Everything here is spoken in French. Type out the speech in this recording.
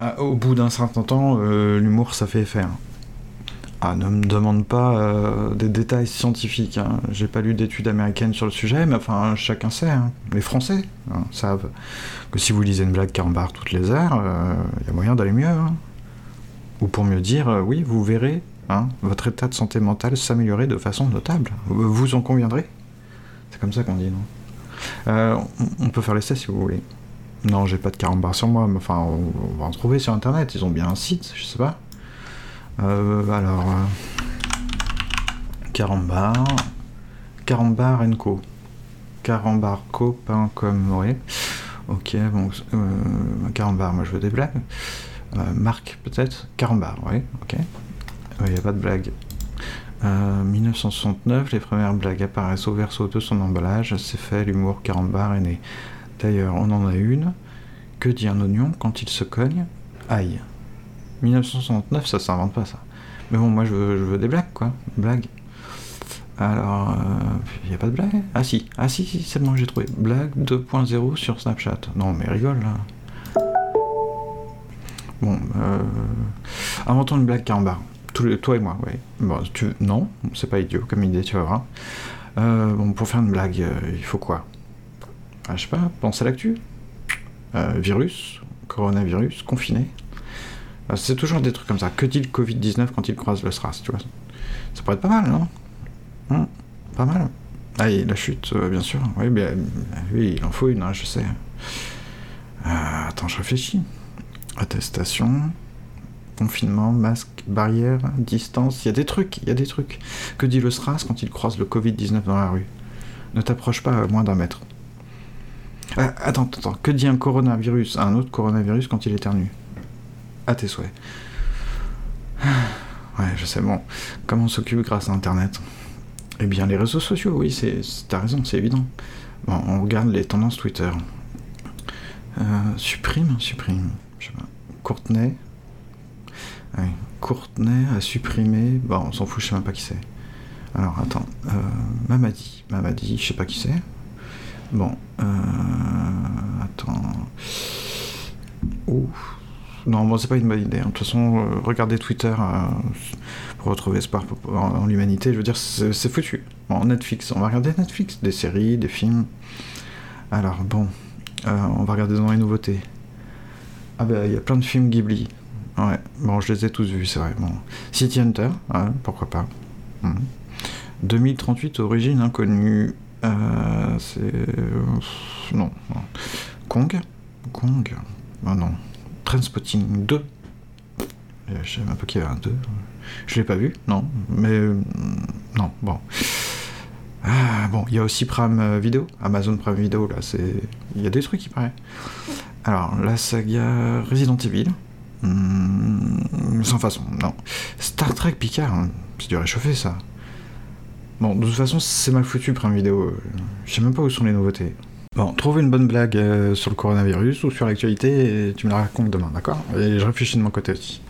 Ah, au bout d'un certain temps, euh, l'humour, ça fait effet. hein. Ah, ne me demande pas euh, des détails scientifiques. hein. J'ai pas lu d'études américaines sur le sujet, mais enfin, chacun sait. hein. Les Français hein, savent que si vous lisez une blague carambar toutes les heures, il y a moyen d'aller mieux. hein. Ou pour mieux dire, euh, oui, vous verrez votre état de santé mentale s'améliorer de façon notable. Vous en conviendrez C'est comme ça qu'on dit, non? Euh, on- On peut faire l'essai si vous voulez. Non, j'ai pas de carambar sur moi, mais enfin, on, va en trouver sur internet. Ils ont bien un site, je sais pas. Euh, alors. euh, carambar. Carambar Co. Carambarco.com, ouais. Ok, bon. Euh, carambar, moi je veux des blagues. Euh, marque, peut-être Carambar, oui, ok. Il n'y a pas de blague. Euh, 1969, les premières blagues apparaissent au verso de son emballage. C'est fait, l'humour Carambar est né. D'ailleurs, on en a une. Que dit un oignon quand il se cogne? Aïe. 1969, ça s'invente pas ça. Mais bon, moi je veux, des blagues, quoi. Blagues. Alors, il n'y a pas de blague Ah si, ah si, si, c'est bon, j'ai trouvé. Blague 2.0 sur Snapchat. Non, mais rigole là. Bon, euh... inventons une blague carambar. Les- toi et moi, oui. Bon, tu... Non, c'est pas idiot comme idée, tu vas voir. Euh, bon, pour faire une blague, euh, il faut quoi? Je sais pas, penser à l'actu. Euh, virus, coronavirus, confiné. Euh, c'est toujours des trucs comme ça. Que dit le Covid-19 quand il croise le SRAS, tu vois? Ça pourrait être pas mal, non? Hum, Pas mal. Ah, et la chute, euh, bien sûr. Oui, bien, oui, il en faut une, hein, je sais. Attends, je réfléchis. Attestation, confinement, masque, barrière, distance, il y a des trucs, il y a des trucs. Que dit le SRAS quand il croise le Covid-19 dans la rue? Ne t'approche pas moins d'un mètre. Ah, attends, attends, que dit un coronavirus à un autre coronavirus quand il éternue À tes souhaits. Ouais, je sais, bon. Comment on s'occupe grâce à Internet? Eh bien, les réseaux sociaux, oui, c'est, t'as raison, c'est évident. Bon, on regarde les tendances Twitter. Euh, supprime, supprime. Je sais pas. Courtenay. Ah Courtenay a supprimé. Bon, on s'en fout, je sais même pas qui c'est. Alors, attends. Euh, Mamadi. Mamadi, je sais pas qui c'est. Bon. Euh, attends. Ouf. Non, bon, c'est pas une bonne idée. hein. De toute façon, euh, regardez Twitter euh, pour retrouver espoir en, l'humanité. Je veux dire, c'est foutu. Bon, Netflix, on va regarder Netflix, des séries, des films. Alors, bon, euh, on va regarder dans les nouveautés. Ah bah, il y a plein de films Ghibli. Ouais, bon, je les ai tous vus, c'est vrai. Bon. City Hunter, ouais, pourquoi pas. Mhm. 2038, origine inconnue. Euh, c'est... euh, non, non. Kong Kong Ah non. Trainspotting 2 Euh, Je même pas qu'il y avait un 2. Je l'ai pas vu, non. Mais... euh, non, bon. Ah, bon, il y a aussi Prime Video, Amazon Prime Video, là, c'est... Il y a des trucs, il paraît. Alors, la saga Resident Evil. Hmm, sans façon, non. Star Trek Picard, hein, c'est du réchauffé, ça. Bon, de toute façon, c'est mal foutu, Prime Video. Je sais même pas où sont les nouveautés. Bon, trouve une bonne blague euh, sur le coronavirus ou sur l'actualité et tu me la racontes demain, d'accord? Et je réfléchis de mon côté aussi.